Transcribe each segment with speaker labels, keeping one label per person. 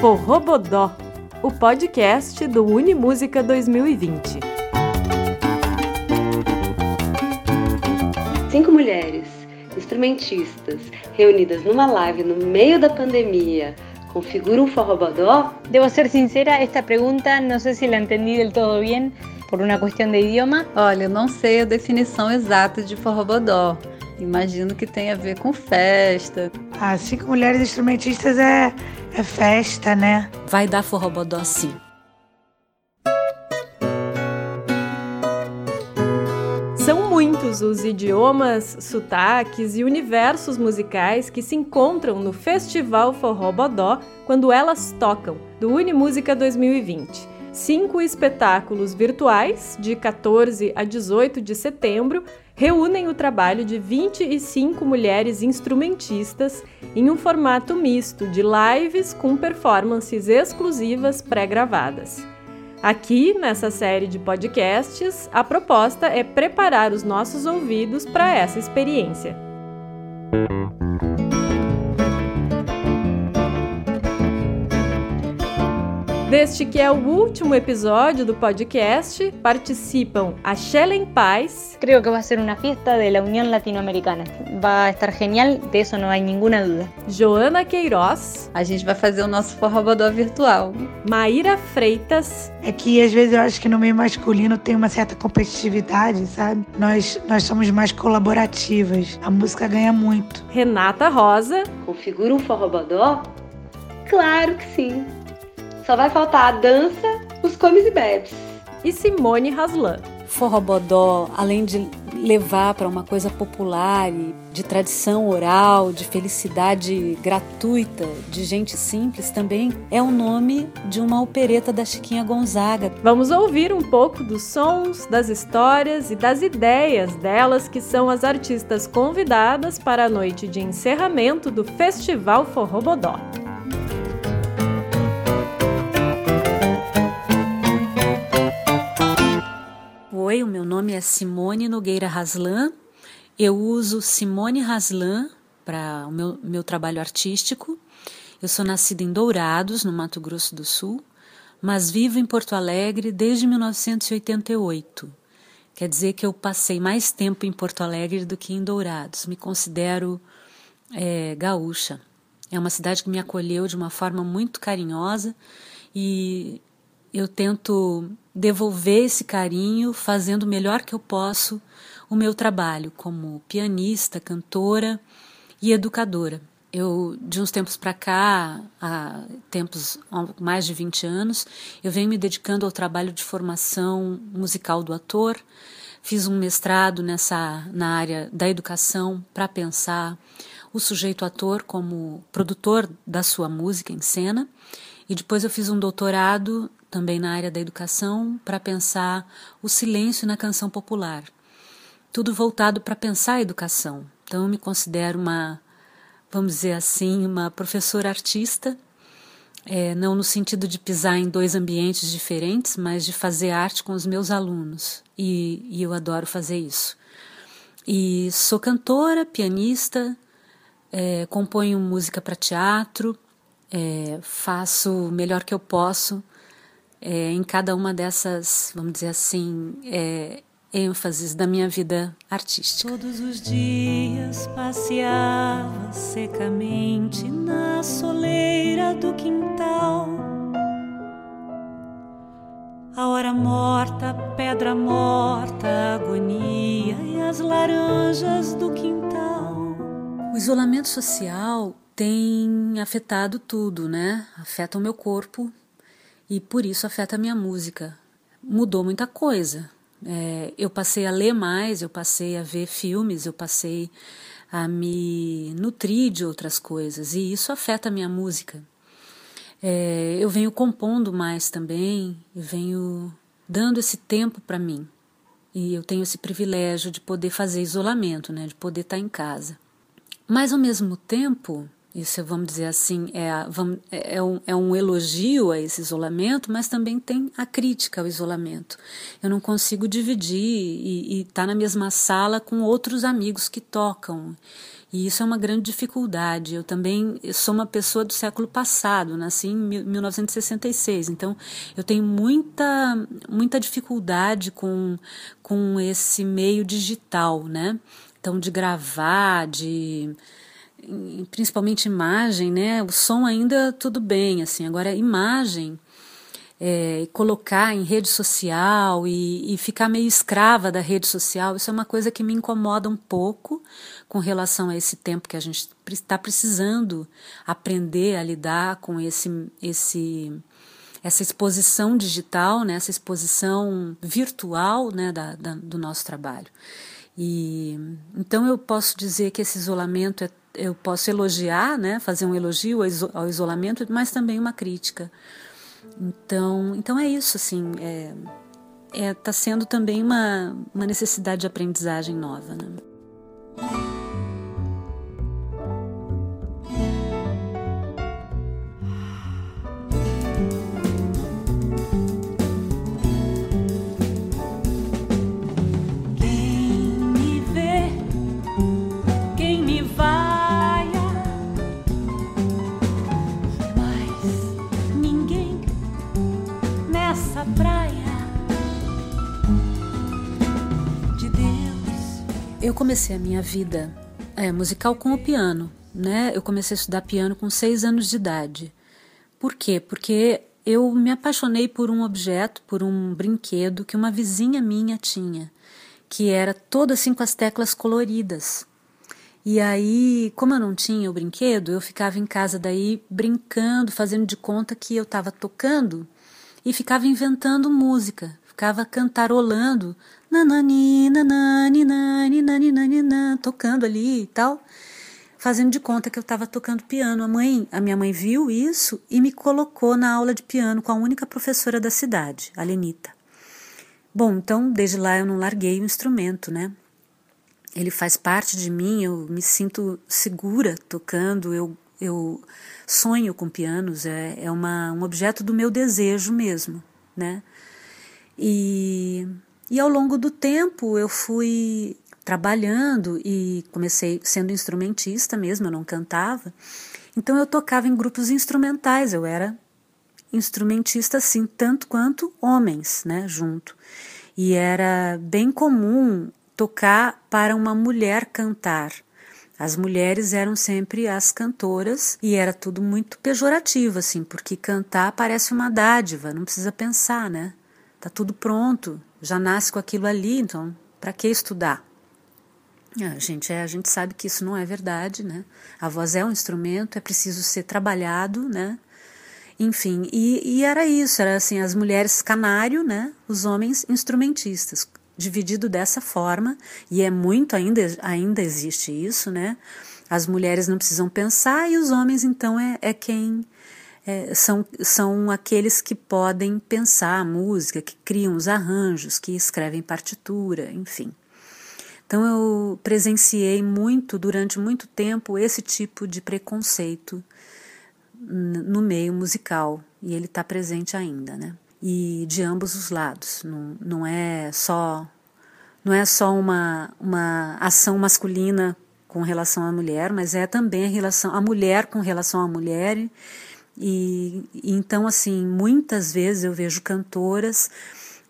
Speaker 1: Forrobodó, o podcast do Unimúsica 2020.
Speaker 2: Cinco mulheres, instrumentistas, reunidas numa live no meio da pandemia, configuram um forrobodó?
Speaker 3: Debo ser sincera, esta pergunta não sei se la entendi del todo bem por uma questão de idioma.
Speaker 4: Olha, eu não sei a definição exata de forrobodó. Imagino que tem a ver com festa.
Speaker 5: Ah, cinco mulheres instrumentistas é é festa, né?
Speaker 6: Vai dar forrobodó sim.
Speaker 1: São muitos os idiomas, sotaques e universos musicais que se encontram no Festival Forrobodó quando elas tocam, do Unimúsica 2020. Cinco espetáculos virtuais, de 14 a 18 de setembro, reúnem o trabalho de 25 mulheres instrumentistas em um formato misto de lives com performances exclusivas pré-gravadas. Aqui, nessa série de podcasts, a proposta é preparar os nossos ouvidos para essa experiência. Deste que é o último episódio do podcast, participam a Shellen Paz.
Speaker 3: Creo que vai ser uma festa da União Latino-Americana. Vai estar genial, de isso não há nenhuma dúvida.
Speaker 1: Joana Queiroz.
Speaker 4: A gente vai fazer o nosso forrobodó virtual.
Speaker 1: Maíra Freitas.
Speaker 5: É que às vezes eu acho que no meio masculino tem uma certa competitividade, sabe? Nós, nós somos mais colaborativas. A música ganha muito.
Speaker 1: Renata Rosa.
Speaker 2: Configura um forrobodó? Claro que sim. Só vai faltar a dança, os comes e bebes.
Speaker 1: E Simone Haslan.
Speaker 6: Forrobodó, além de levar para uma coisa popular e de tradição oral, de felicidade gratuita, de gente simples, também é o nome de uma opereta da Chiquinha Gonzaga.
Speaker 1: Vamos ouvir um pouco dos sons, das histórias e das ideias delas, que são as artistas convidadas para a noite de encerramento do Festival Forrobodó.
Speaker 6: Oi, meu nome é Simone Nogueira Raslan. Eu uso Simone Raslan para o meu, meu trabalho artístico. Eu sou nascida em Dourados, no Mato Grosso do Sul, mas vivo em Porto Alegre desde 1988. Quer dizer que eu passei mais tempo em Porto Alegre do que em Dourados. Me considero é, gaúcha. É uma cidade que me acolheu de uma forma muito carinhosa e eu tento devolver esse carinho fazendo o melhor que eu posso o meu trabalho como pianista, cantora e educadora. Eu, de uns tempos para cá, há tempos, há mais de 20 anos, eu venho me dedicando ao trabalho de formação musical do ator. Fiz um mestrado nessa na área da educação para pensar o sujeito ator como produtor da sua música em cena. E depois eu fiz um doutorado também na área da educação, para pensar o silêncio na canção popular. Tudo voltado para pensar a educação. Então, eu me considero uma, vamos dizer assim, uma professora artista, é, não no sentido de pisar em dois ambientes diferentes, mas de fazer arte com os meus alunos. E, e eu adoro fazer isso. E sou cantora, pianista, é, componho música para teatro, é, faço o melhor que eu posso é, em cada uma dessas, vamos dizer assim, é, ênfases da minha vida artística.
Speaker 7: Todos os dias passeava secamente na soleira do quintal. A hora morta, pedra morta, agonia e as laranjas do quintal.
Speaker 6: O isolamento social tem afetado tudo, né? Afeta o meu corpo, e por isso afeta a minha música. Mudou muita coisa. É, eu passei a ler mais, eu passei a ver filmes, eu passei a me nutrir de outras coisas e isso afeta a minha música. É, eu venho compondo mais também, eu venho dando esse tempo para mim e eu tenho esse privilégio de poder fazer isolamento, né, de poder estar em casa. Mas ao mesmo tempo, isso, vamos dizer assim, é, é, é, um, é um elogio a esse isolamento, mas também tem a crítica ao isolamento. Eu não consigo dividir e estar tá na mesma sala com outros amigos que tocam. E isso é uma grande dificuldade. Eu também sou uma pessoa do século passado, nasci em 1966, então eu tenho muita, muita dificuldade com, com esse meio digital, né? Então, de gravar, de principalmente imagem, né? O som ainda tudo bem, assim. Agora, imagem, é, colocar em rede social e, e, ficar meio escrava da rede social, isso é uma coisa que me incomoda um pouco com relação a esse tempo que a gente está precisando aprender a lidar com esse, esse essa exposição digital, né, essa exposição virtual né, da, da, do nosso trabalho. E então eu posso dizer que esse isolamento é, eu posso elogiar, né, fazer um elogio ao isolamento, mas também uma crítica então, então é isso, assim, é, é, tá sendo também uma, uma necessidade de aprendizagem nova, né? Comecei a minha vida é, musical com o piano, né? Eu comecei a estudar piano com seis anos de idade. Por quê? Porque eu me apaixonei por um objeto, por um brinquedo que uma vizinha minha tinha, que era toda assim com as teclas coloridas. E aí, como eu não tinha o brinquedo, eu ficava em casa daí brincando, fazendo de conta que eu estava tocando e ficava inventando música, ficava cantarolando nanani, nanani, nani, nani, nani, nani, tocando ali e tal, fazendo de conta que eu estava tocando piano. A mãe, a minha mãe viu isso e me colocou na aula de piano com a única professora da cidade, a Lenita. Bom, então desde lá eu não larguei o instrumento, né? Ele faz parte de mim, eu me sinto segura tocando, eu, eu sonho com pianos, é, é uma, um objeto do meu desejo mesmo, né? E e ao longo do tempo eu fui trabalhando e comecei sendo instrumentista mesmo, eu não cantava. Então eu tocava em grupos instrumentais, eu era instrumentista assim, tanto quanto homens, né, junto. E era bem comum tocar para uma mulher cantar. As mulheres eram sempre as cantoras e era tudo muito pejorativo assim, porque cantar parece uma dádiva, não precisa pensar, né? Tá tudo pronto, já nasce com aquilo ali, então para que estudar? A gente, é, a gente sabe que isso não é verdade, né? A voz é um instrumento, é preciso ser trabalhado, né? Enfim, e, e era isso, era assim, as mulheres canário, né? Os homens instrumentistas, dividido dessa forma, e é muito ainda, ainda existe isso, né? As mulheres não precisam pensar e os homens, então, é, é quem é, são, são aqueles que podem pensar a música, que criam os arranjos, que escrevem partitura, enfim. Então eu presenciei muito, durante muito tempo, esse tipo de preconceito no meio musical, e ele está presente ainda, né? E de ambos os lados, não, não é só não é só uma, uma ação masculina com relação à mulher, mas é também a relação a mulher com relação à mulher e, então, assim, muitas vezes eu vejo cantoras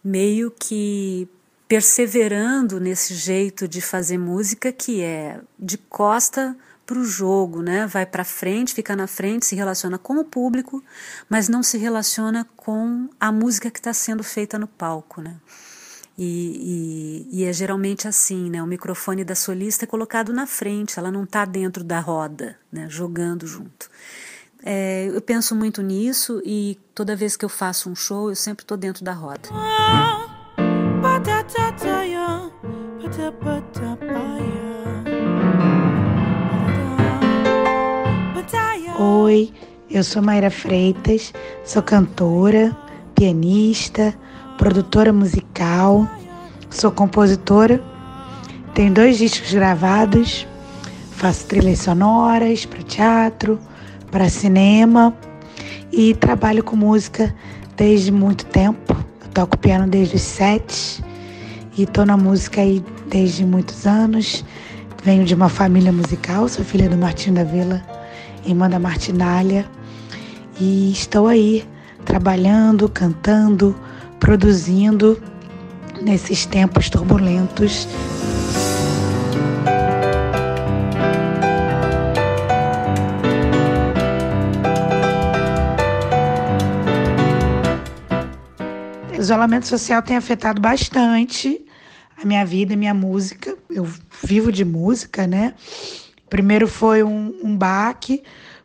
Speaker 6: meio que perseverando nesse jeito de fazer música que é de costa para o jogo, né? Vai para frente, fica na frente, se relaciona com o público, mas não se relaciona com a música que está sendo feita no palco, né? E, e, e, é geralmente assim, né? O microfone da solista é colocado na frente, ela não está dentro da roda, né? Jogando junto. É, eu penso muito nisso e toda vez que eu faço um show, eu sempre estou dentro da roda.
Speaker 5: Oi, eu sou Mayra Freitas, sou cantora, pianista, produtora musical, sou compositora, tenho dois discos gravados, faço trilhas sonoras para teatro, para cinema e trabalho com música desde muito tempo. Eu toco piano desde os sete e estou na música aí desde muitos anos. venho de uma família musical, sou filha do Martim da Vila, irmã da Martinália, e estou aí trabalhando, cantando, produzindo nesses tempos turbulentos. O isolamento social tem afetado bastante a minha vida, a minha música. Eu vivo de música, né? Primeiro foi um, um baque,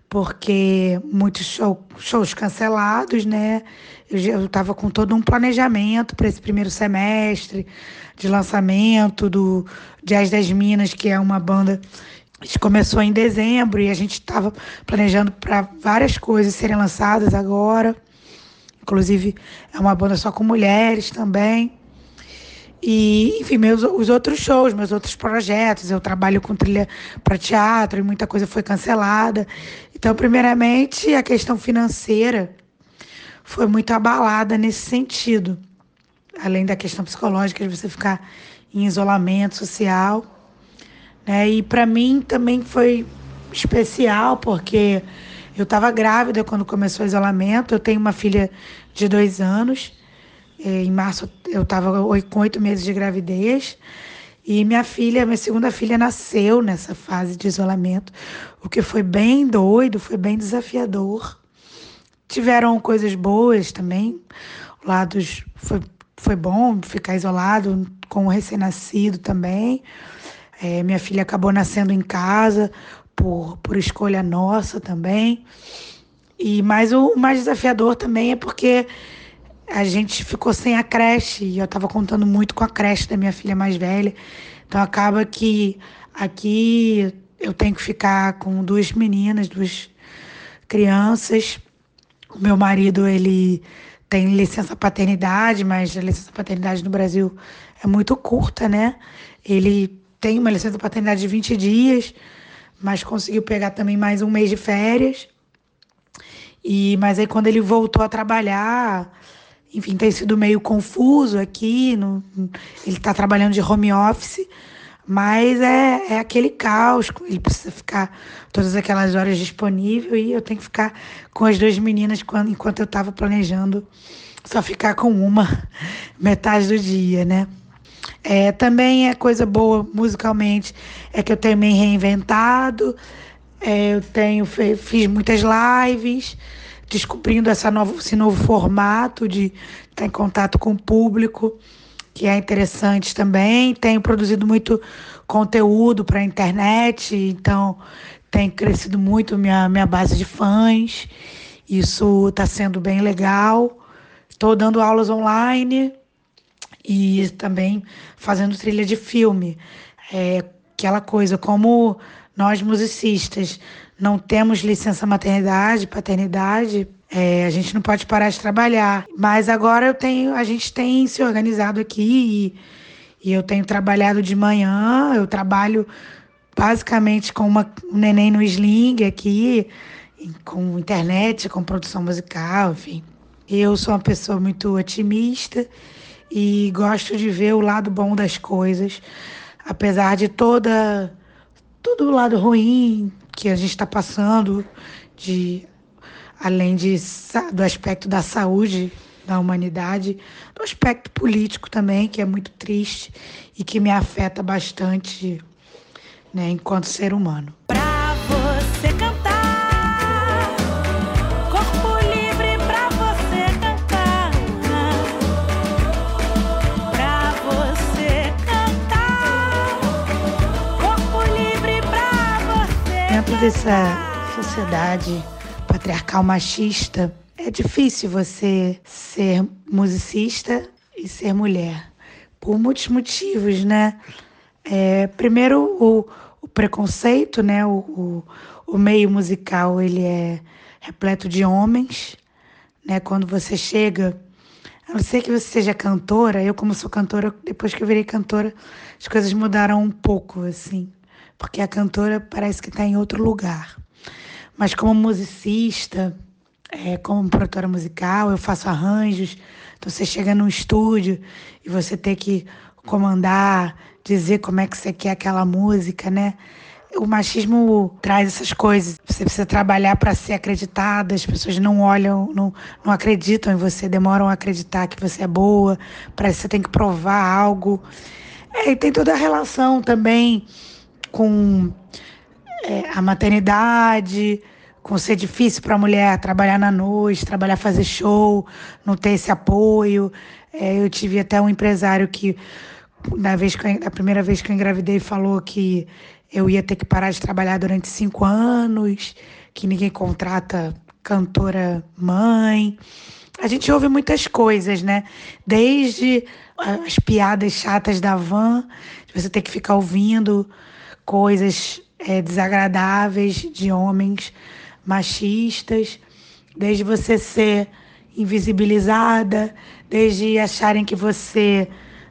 Speaker 5: porque muitos show, shows cancelados, né? Eu estava com todo um planejamento para esse primeiro semestre de lançamento do Jazz das Minas, que é uma banda que começou em dezembro e a gente estava planejando para várias coisas serem lançadas agora. Inclusive, é uma banda só com mulheres também. E, enfim, meus, os outros shows, meus outros projetos. Eu trabalho com trilha para teatro e muita coisa foi cancelada. Então, primeiramente, a questão financeira foi muito abalada nesse sentido. Além da questão psicológica de você ficar em isolamento social. Né? E para mim também foi especial, porque eu estava grávida quando começou o isolamento. Eu tenho uma filha de dois anos. Em março eu estava com oito meses de gravidez. E minha filha, minha segunda filha, nasceu nessa fase de isolamento, o que foi bem doido, foi bem desafiador. Tiveram coisas boas também, lados foi, foi bom ficar isolado com o recém-nascido também. É, minha filha acabou nascendo em casa por, por escolha nossa também. E mais o mais desafiador também é porque a gente ficou sem a creche e eu estava contando muito com a creche da minha filha mais velha. Então acaba que aqui eu tenho que ficar com duas meninas, duas crianças. O meu marido, ele tem licença paternidade, mas a licença paternidade no Brasil é muito curta, né? Ele tem uma licença paternidade de 20 dias, mas conseguiu pegar também mais um mês de férias. E mas aí quando ele voltou a trabalhar, enfim, tem sido meio confuso aqui. No, ele está trabalhando de home office, mas é, é aquele caos. Ele precisa ficar todas aquelas horas disponível e eu tenho que ficar com as duas meninas quando, enquanto eu estava planejando só ficar com uma metade do dia, né? É, também é coisa boa musicalmente é que eu tenho me reinventado, é, eu tenho fiz muitas lives descobrindo essa novo, esse novo formato de estar em contato com o público, que é interessante também. Tenho produzido muito conteúdo para a internet, então tem crescido muito minha, minha base de fãs. Isso está sendo bem legal. Estou dando aulas online e também fazendo trilha de filme. É aquela coisa, como nós musicistas não temos licença maternidade, paternidade, é, a gente não pode parar de trabalhar. Mas agora eu tenho, a gente tem se organizado aqui e, e eu tenho trabalhado de manhã, eu trabalho basicamente com uma, um neném no sling aqui, com internet, com produção musical, enfim. Eu sou uma pessoa muito otimista e gosto de ver o lado bom das coisas, apesar de toda todo o lado ruim que a gente está passando, de além de, do aspecto da saúde da humanidade, do aspecto político também, que é muito triste e que me afeta bastante né, enquanto ser humano.
Speaker 7: Pra
Speaker 5: dessa sociedade patriarcal machista, é difícil você ser musicista e ser mulher. Por muitos motivos, né? É, primeiro, o, o, preconceito, né? O, o, o, meio musical, ele é repleto de homens, né? Quando você chega... A não ser que você seja cantora, eu como sou cantora, depois que eu virei cantora, as coisas mudaram um pouco, assim. Porque a cantora parece que está em outro lugar. Mas como musicista, é, como produtora musical, eu faço arranjos. Então você chega num estúdio e você tem que comandar, dizer como é que você quer aquela música, né? O machismo traz essas coisas. Você precisa trabalhar para ser acreditada, as pessoas não olham, não, não acreditam em você, demoram a acreditar que você é boa, parece que você tem que provar algo. É, e tem toda a relação também com é, a maternidade, com ser difícil para a mulher trabalhar na noite, trabalhar fazer show, não ter esse apoio. É, eu tive até um empresário que, na, vez que eu, primeira vez que eu engravidei, falou que eu ia ter que parar de trabalhar durante cinco anos, que ninguém contrata cantora mãe. A gente ouve muitas coisas, né? Desde as piadas chatas da van, de você ter que ficar ouvindo coisas é, desagradáveis de homens machistas, desde você ser invisibilizada, desde acharem que você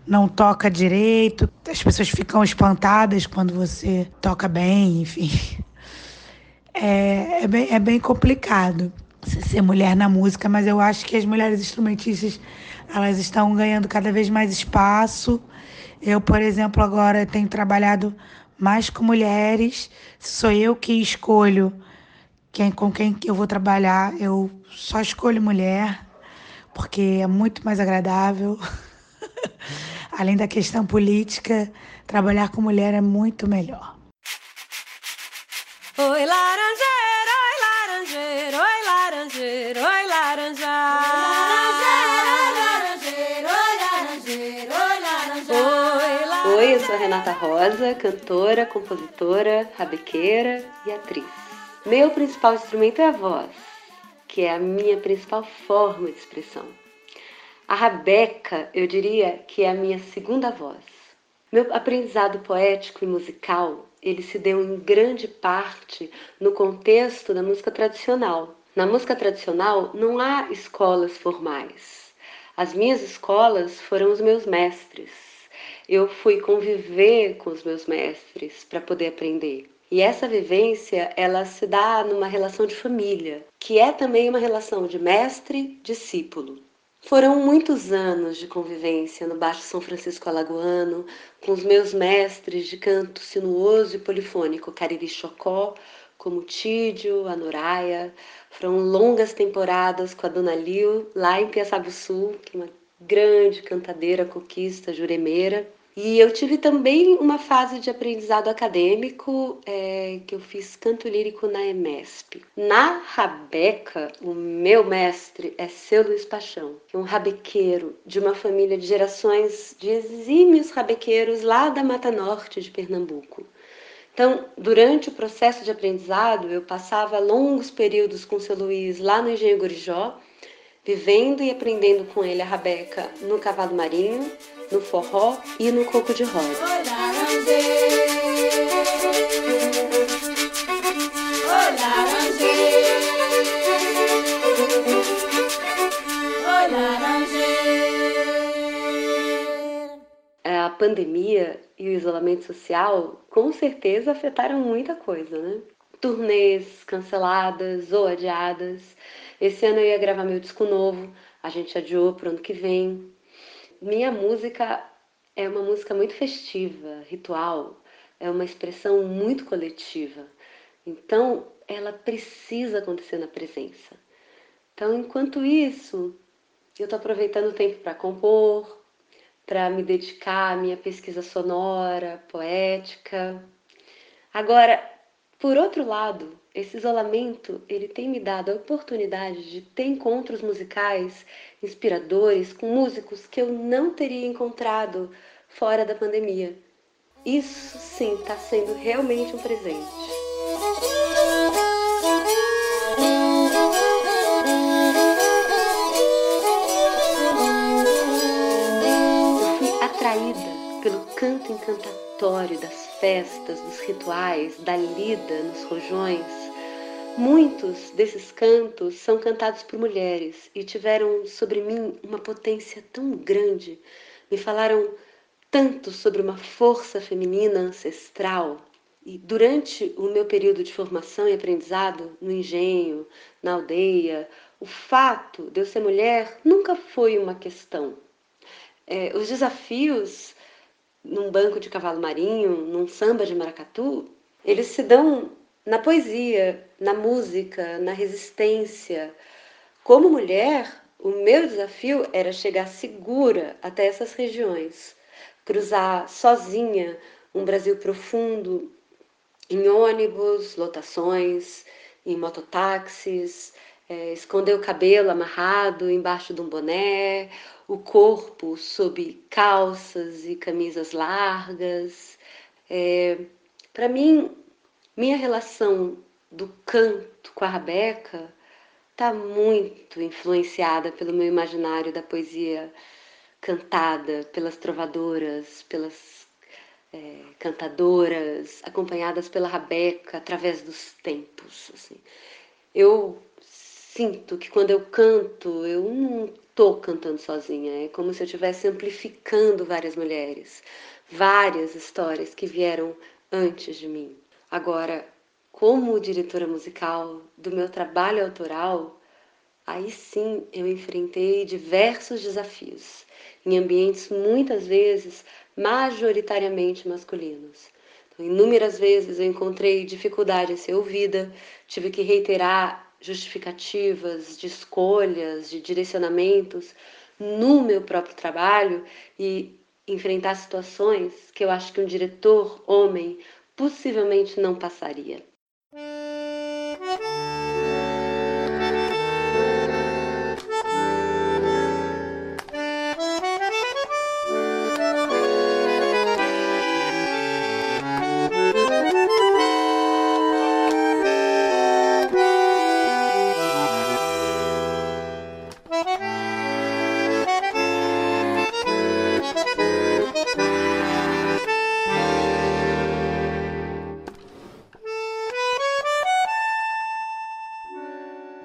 Speaker 5: não toca direito, as pessoas ficam espantadas quando você toca bem, enfim. É, é, bem, é bem complicado ser mulher na música, mas eu acho que as mulheres instrumentistas elas estão ganhando cada vez mais espaço. Eu, por exemplo, agora tenho trabalhado mais com mulheres. Sou eu que escolho quem, com quem eu vou trabalhar. Eu só escolho mulher, porque é muito mais agradável. Além da questão política, trabalhar com mulher é muito melhor.
Speaker 7: Oi, laranjeira,
Speaker 2: sou Renata Rosa, cantora, compositora, rabequeira e atriz. Meu principal instrumento é a voz, que é a minha principal forma de expressão. A rabeca, eu diria que é a minha segunda voz. Meu aprendizado poético e musical, ele se deu em grande parte no contexto da música tradicional. Na música tradicional não há escolas formais. As minhas escolas foram os meus mestres. Eu fui conviver com os meus mestres para poder aprender. E essa vivência, ela se dá numa relação de família, que é também uma relação de mestre-discípulo. Foram muitos anos de convivência no Baixo São Francisco Alagoano, com os meus mestres de canto sinuoso e polifônico, Cariri Chocó, como Tídio, a Noraia. Foram longas temporadas com a Dona Liu, lá em Piaçabuçu, que é uma grande cantadeira, coquista, juremeira. E eu tive também uma fase de aprendizado acadêmico é, que eu fiz canto lírico na EMESP. Na rabeca, o meu mestre é seu Luiz Paixão, que é um rabequeiro de uma família de gerações de exímios rabequeiros lá da Mata Norte de Pernambuco. Então, durante o processo de aprendizado, eu passava longos períodos com seu Luiz lá no Engenho Gorijó, vivendo e aprendendo com ele a rabeca no cavalo marinho, no forró e no coco de roda. A pandemia e o isolamento social com certeza afetaram muita coisa, né? Turnês canceladas ou adiadas. Esse ano eu ia gravar meu disco novo, a gente adiou para o ano que vem. Minha música é uma música muito festiva, ritual, é uma expressão muito coletiva. Então, ela precisa acontecer na presença. Então, enquanto isso, eu estou aproveitando o tempo para compor, para me dedicar à minha pesquisa sonora, poética. Agora, por outro lado, esse isolamento ele tem me dado a oportunidade de ter encontros musicais inspiradores com músicos que eu não teria encontrado fora da pandemia. Isso sim está sendo realmente um presente. Eu fui atraída pelo canto encantatório das festas, dos rituais, da lida nos rojões. Muitos desses cantos são cantados por mulheres e tiveram sobre mim uma potência tão grande, me falaram tanto sobre uma força feminina ancestral. E durante o meu período de formação e aprendizado no engenho, na aldeia, o fato de eu ser mulher nunca foi uma questão. É, os desafios num banco de cavalo marinho, num samba de maracatu, eles se dão na poesia, na música, na resistência. Como mulher, o meu desafio era chegar segura até essas regiões, cruzar sozinha um Brasil profundo, em ônibus, lotações, em mototáxis, é, esconder o cabelo amarrado embaixo de um boné, o corpo sob calças e camisas largas. É, Para mim, minha relação do canto com a Rabeca está muito influenciada pelo meu imaginário da poesia cantada pelas trovadoras, pelas é, cantadoras, acompanhadas pela Rabeca através dos tempos. Assim. Eu sinto que quando eu canto, eu não estou cantando sozinha, é como se eu estivesse amplificando várias mulheres, várias histórias que vieram antes de mim. Agora, como diretora musical do meu trabalho autoral, aí sim eu enfrentei diversos desafios, em ambientes muitas vezes majoritariamente masculinos. Então, inúmeras vezes eu encontrei dificuldade em ser ouvida, tive que reiterar justificativas de escolhas, de direcionamentos no meu próprio trabalho e enfrentar situações que eu acho que um diretor homem possivelmente não passaria.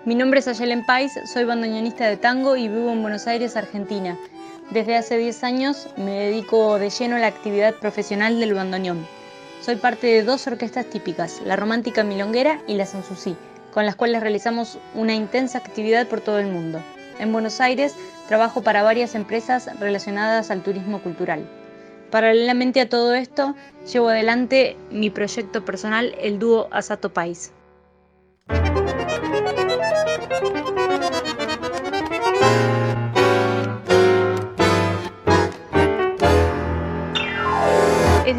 Speaker 3: Mi nombre es Ayelen Pais, soy bandoneonista de tango y vivo en Buenos Aires, Argentina. Desde hace 10 años me dedico de lleno a la actividad profesional del bandoneón. Soy parte de dos orquestas típicas, la Romántica Milonguera y la Sanssouci, con las cuales realizamos una intensa actividad por todo el mundo. En Buenos Aires trabajo para varias empresas relacionadas al turismo cultural. Paralelamente a todo esto, llevo adelante mi proyecto personal, el dúo Asato Pais.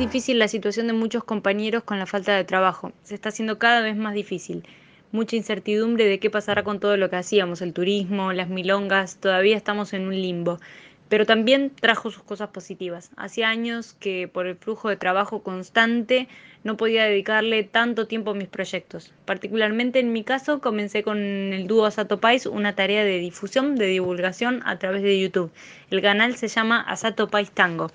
Speaker 3: Difícil la situación de muchos compañeros con la falta de trabajo. Se está haciendo cada vez más difícil. Mucha incertidumbre de qué pasará con todo lo que hacíamos, el turismo, las milongas, todavía estamos en un limbo. Pero también trajo sus cosas positivas. Hacía años que por el flujo de trabajo constante no podía dedicarle tanto tiempo a mis proyectos. Particularmente en mi caso comencé con el dúo Asato Pais una tarea de difusión, de divulgación a través de YouTube. El canal se llama Asato Pais Tango.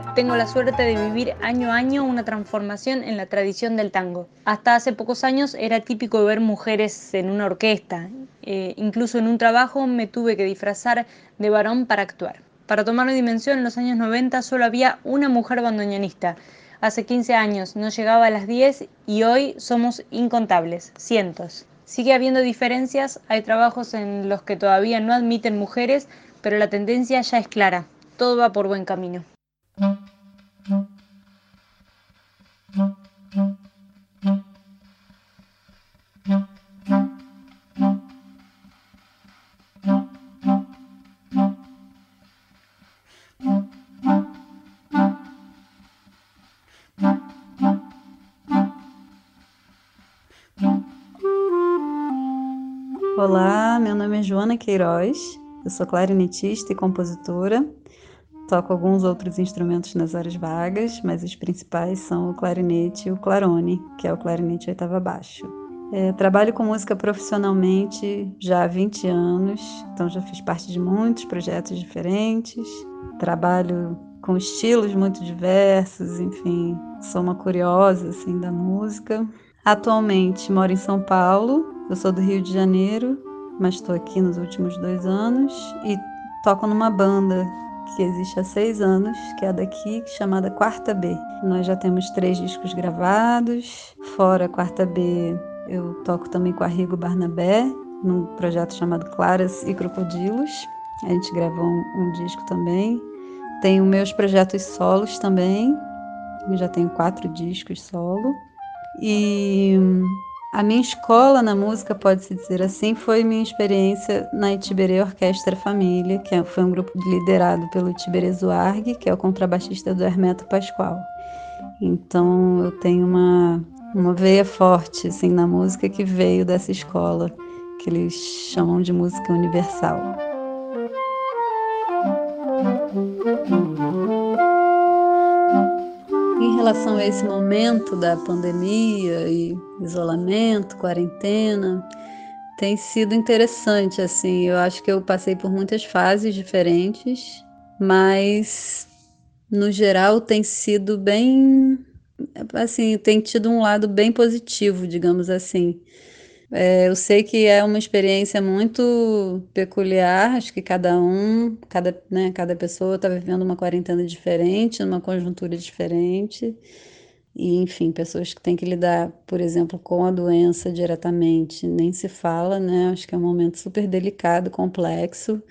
Speaker 3: Tengo la suerte de vivir año a año una transformación en la tradición del tango. Hasta hace pocos años era típico ver mujeres en una orquesta. Eh, incluso en un trabajo me tuve que disfrazar de varón para actuar. Para tomar dimensión, en los años 90 solo había una mujer bandoneonista. Hace 15 años no llegaba a las 10 y hoy somos incontables, cientos. Sigue habiendo diferencias, hay trabajos en los que todavía no admiten mujeres, pero la tendencia ya es clara. Todo va por buen camino.
Speaker 4: Olá, meu nome é Joana Queiroz, eu sou clarinetista e compositora. Toco alguns outros instrumentos nas horas vagas, mas os principais são o clarinete e o clarone, que é o clarinete oitava baixo. É, trabalho com música profissionalmente já há 20 anos, então já fiz parte de muitos projetos diferentes. Trabalho com estilos muito diversos, enfim, sou uma curiosa assim da música. Atualmente moro em São Paulo, eu sou do Rio de Janeiro, mas estou aqui nos últimos dois anos e toco numa banda que existe há seis anos, que é daqui, chamada Quarta B. Nós já temos três discos gravados, fora Quarta B eu toco também com a Rigo Barnabé, num projeto chamado Claras e Crocodilos. A gente gravou um, um disco também. Tenho meus projetos solos também. Eu já tenho quatro discos solo. E a minha escola na música, pode-se dizer assim, foi minha experiência na Itiberê Orquestra Família, que é, foi um grupo liderado pelo Tiberê Zuarg, que é o contrabaixista do Hermeto Pascoal. Então eu tenho uma, uma veia forte assim, na música que veio dessa escola, que eles chamam de música universal. Relação a esse momento da pandemia e isolamento, quarentena, tem sido interessante assim. Eu acho que eu passei por muitas fases diferentes, mas no geral tem sido bem assim, tem tido um lado bem positivo, digamos assim. É, eu sei que é uma experiência muito peculiar, acho que cada um, cada, né, cada pessoa está vivendo uma quarentena diferente, numa conjuntura diferente. E, enfim, pessoas que têm que lidar, por exemplo, com a doença diretamente, nem se fala, né? Acho que é um momento super delicado, complexo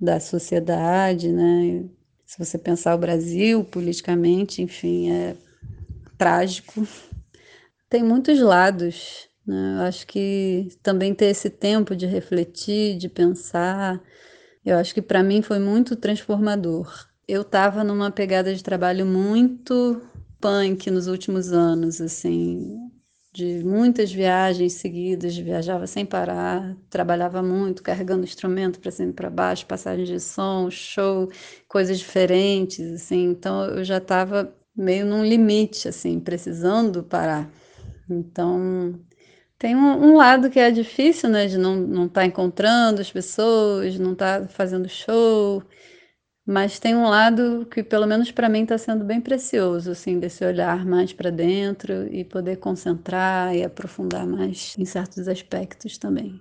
Speaker 4: da sociedade, né? Se você pensar o Brasil politicamente, enfim, é trágico. Tem muitos lados né? Eu acho que também ter esse tempo de refletir, de pensar, eu acho que para mim foi muito transformador. Eu estava numa pegada de trabalho muito punk nos últimos anos, assim, de muitas viagens seguidas, viajava sem parar, trabalhava muito, carregando instrumento para cima e para baixo, passagem de som, show, coisas diferentes, assim. Então eu já estava meio num limite, assim, precisando parar. Então tem um, um, lado que é difícil, né? De não estar tá encontrando as pessoas, não estar tá fazendo show. Mas tem um lado que, pelo menos para mim, está sendo bem precioso, assim, desse olhar mais para dentro e poder concentrar e aprofundar mais em certos aspectos também.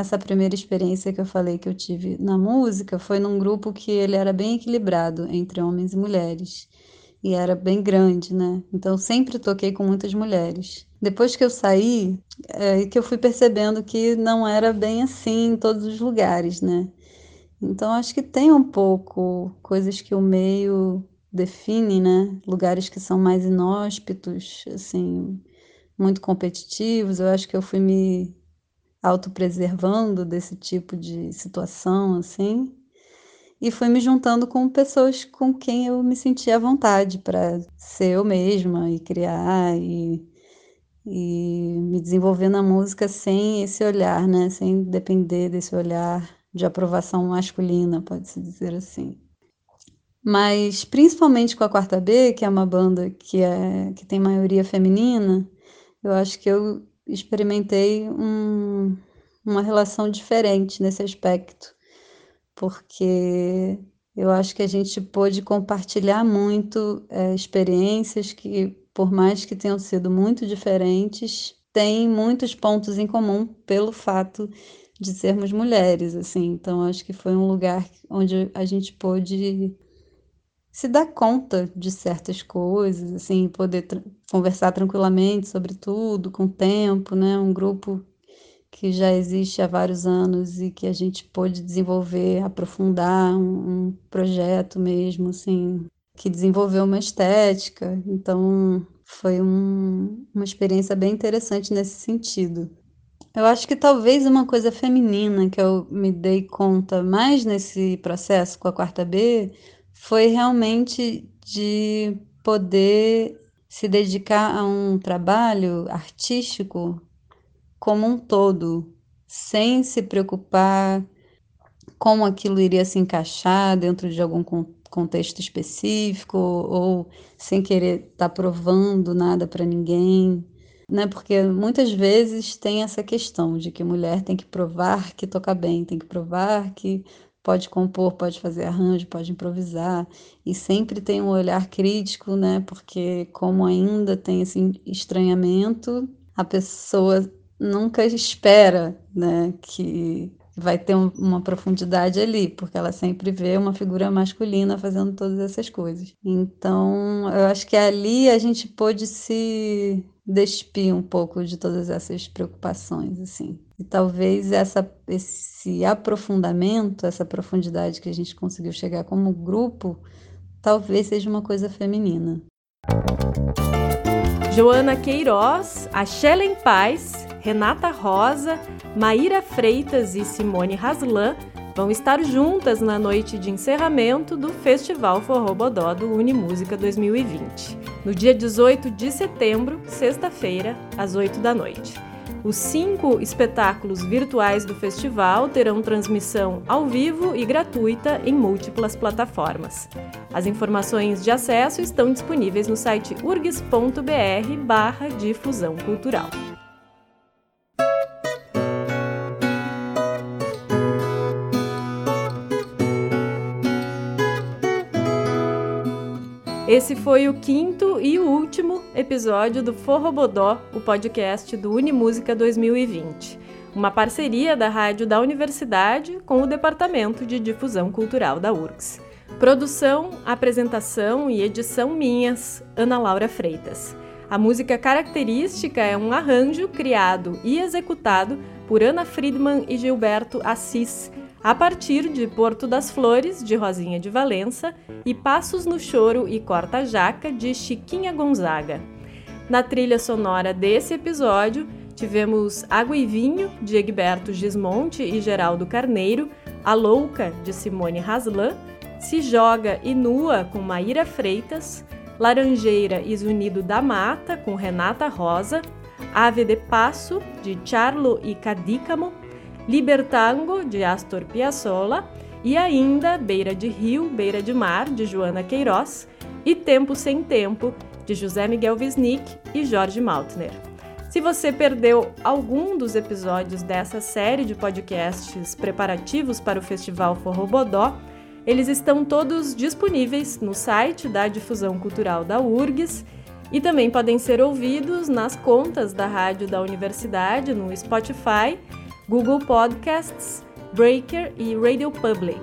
Speaker 4: Essa primeira experiência que eu falei que eu tive na música foi num grupo que ele era bem equilibrado entre homens e mulheres. E era bem grande, né? Então sempre toquei com muitas mulheres. Depois que eu saí, é que eu fui percebendo que não era bem assim em todos os lugares, né? Então acho que tem um pouco coisas que o meio define, né? Lugares que são mais inóspitos, assim, muito competitivos. Eu acho que eu fui me autopreservando desse tipo de situação, assim. E fui me juntando com pessoas com quem eu me sentia à vontade para ser eu mesma e criar e, e me desenvolver na música sem esse olhar, né? Sem depender desse olhar de aprovação masculina, pode-se dizer assim. Mas principalmente com a Quarta B, que é uma banda que, é, que tem maioria feminina, eu acho que eu experimentei um, uma relação diferente nesse aspecto, porque eu acho que a gente pôde compartilhar muito é, experiências que, por mais que tenham sido muito diferentes, têm muitos pontos em comum pelo fato de sermos mulheres, assim. Então, acho que foi um lugar onde a gente pôde se dar conta de certas coisas, assim, poder tra conversar tranquilamente sobre tudo, com o tempo, né? Um grupo que já existe há vários anos e que a gente pôde desenvolver, aprofundar um, um projeto mesmo, assim, que desenvolveu uma estética. Então, foi um, uma experiência bem interessante nesse sentido. Eu acho que talvez uma coisa feminina que eu me dei conta mais nesse processo com a quarta B foi realmente de poder se dedicar a um trabalho artístico como um todo, sem se preocupar como aquilo iria se encaixar dentro de algum contexto específico ou sem querer estar tá provando nada para ninguém, né? Porque muitas vezes tem essa questão de que mulher tem que provar que toca bem, tem que provar que pode compor, pode fazer arranjo, pode improvisar e sempre tem um olhar crítico, né? Porque como ainda tem esse estranhamento, a pessoa nunca espera, né, que vai ter um, uma profundidade ali, porque ela sempre vê uma figura masculina fazendo todas essas coisas. Então, eu acho que ali a gente pôde se despir um pouco de todas essas preocupações, assim. E talvez essa, esse aprofundamento, essa profundidade que a gente conseguiu chegar como grupo, talvez seja uma coisa feminina.
Speaker 1: Joana Queiroz, Axela Paz, Renata Rosa, Maíra Freitas e Simone Raslan vão estar juntas na noite de encerramento do Festival Forrobodó do Unimúsica 2020, no dia 18 de setembro, sexta-feira, às 8 da noite. Os cinco espetáculos virtuais do festival terão transmissão ao vivo e gratuita em múltiplas plataformas. As informações de acesso estão disponíveis no site urgs.br/barra difusão cultural. Esse foi o quinto e último episódio do Forrobodó, o podcast do Unimúsica 2020, uma parceria da rádio da universidade com o Departamento de Difusão Cultural da URGS. Produção, apresentação e edição minhas, Ana Laura Freitas. A música característica é um arranjo criado e executado por Ana Friedman e Gilberto Assis a partir de Porto das Flores, de Rosinha de Valença, e Passos no Choro e Corta Jaca, de Chiquinha Gonzaga. Na trilha sonora desse episódio, tivemos Água e Vinho, de Egberto Gismonte e Geraldo Carneiro, A Louca, de Simone Haslan, Se Joga e Nua, com Maíra Freitas, Laranjeira e Zunido da Mata, com Renata Rosa, Ave de Passo, de Charlo e Cadícamo, Libertango, de Astor Piazzolla, e ainda Beira de Rio, Beira de Mar, de Joana Queiroz, e Tempo Sem Tempo, de José Miguel Wisnik e Jorge Maltner. Se você perdeu algum dos episódios dessa série de podcasts preparativos para o Festival Forrobodó, eles estão todos disponíveis no site da Difusão Cultural da URGS e também podem ser ouvidos nas contas da rádio da universidade no Spotify Google Podcasts, Breaker e Radio Public.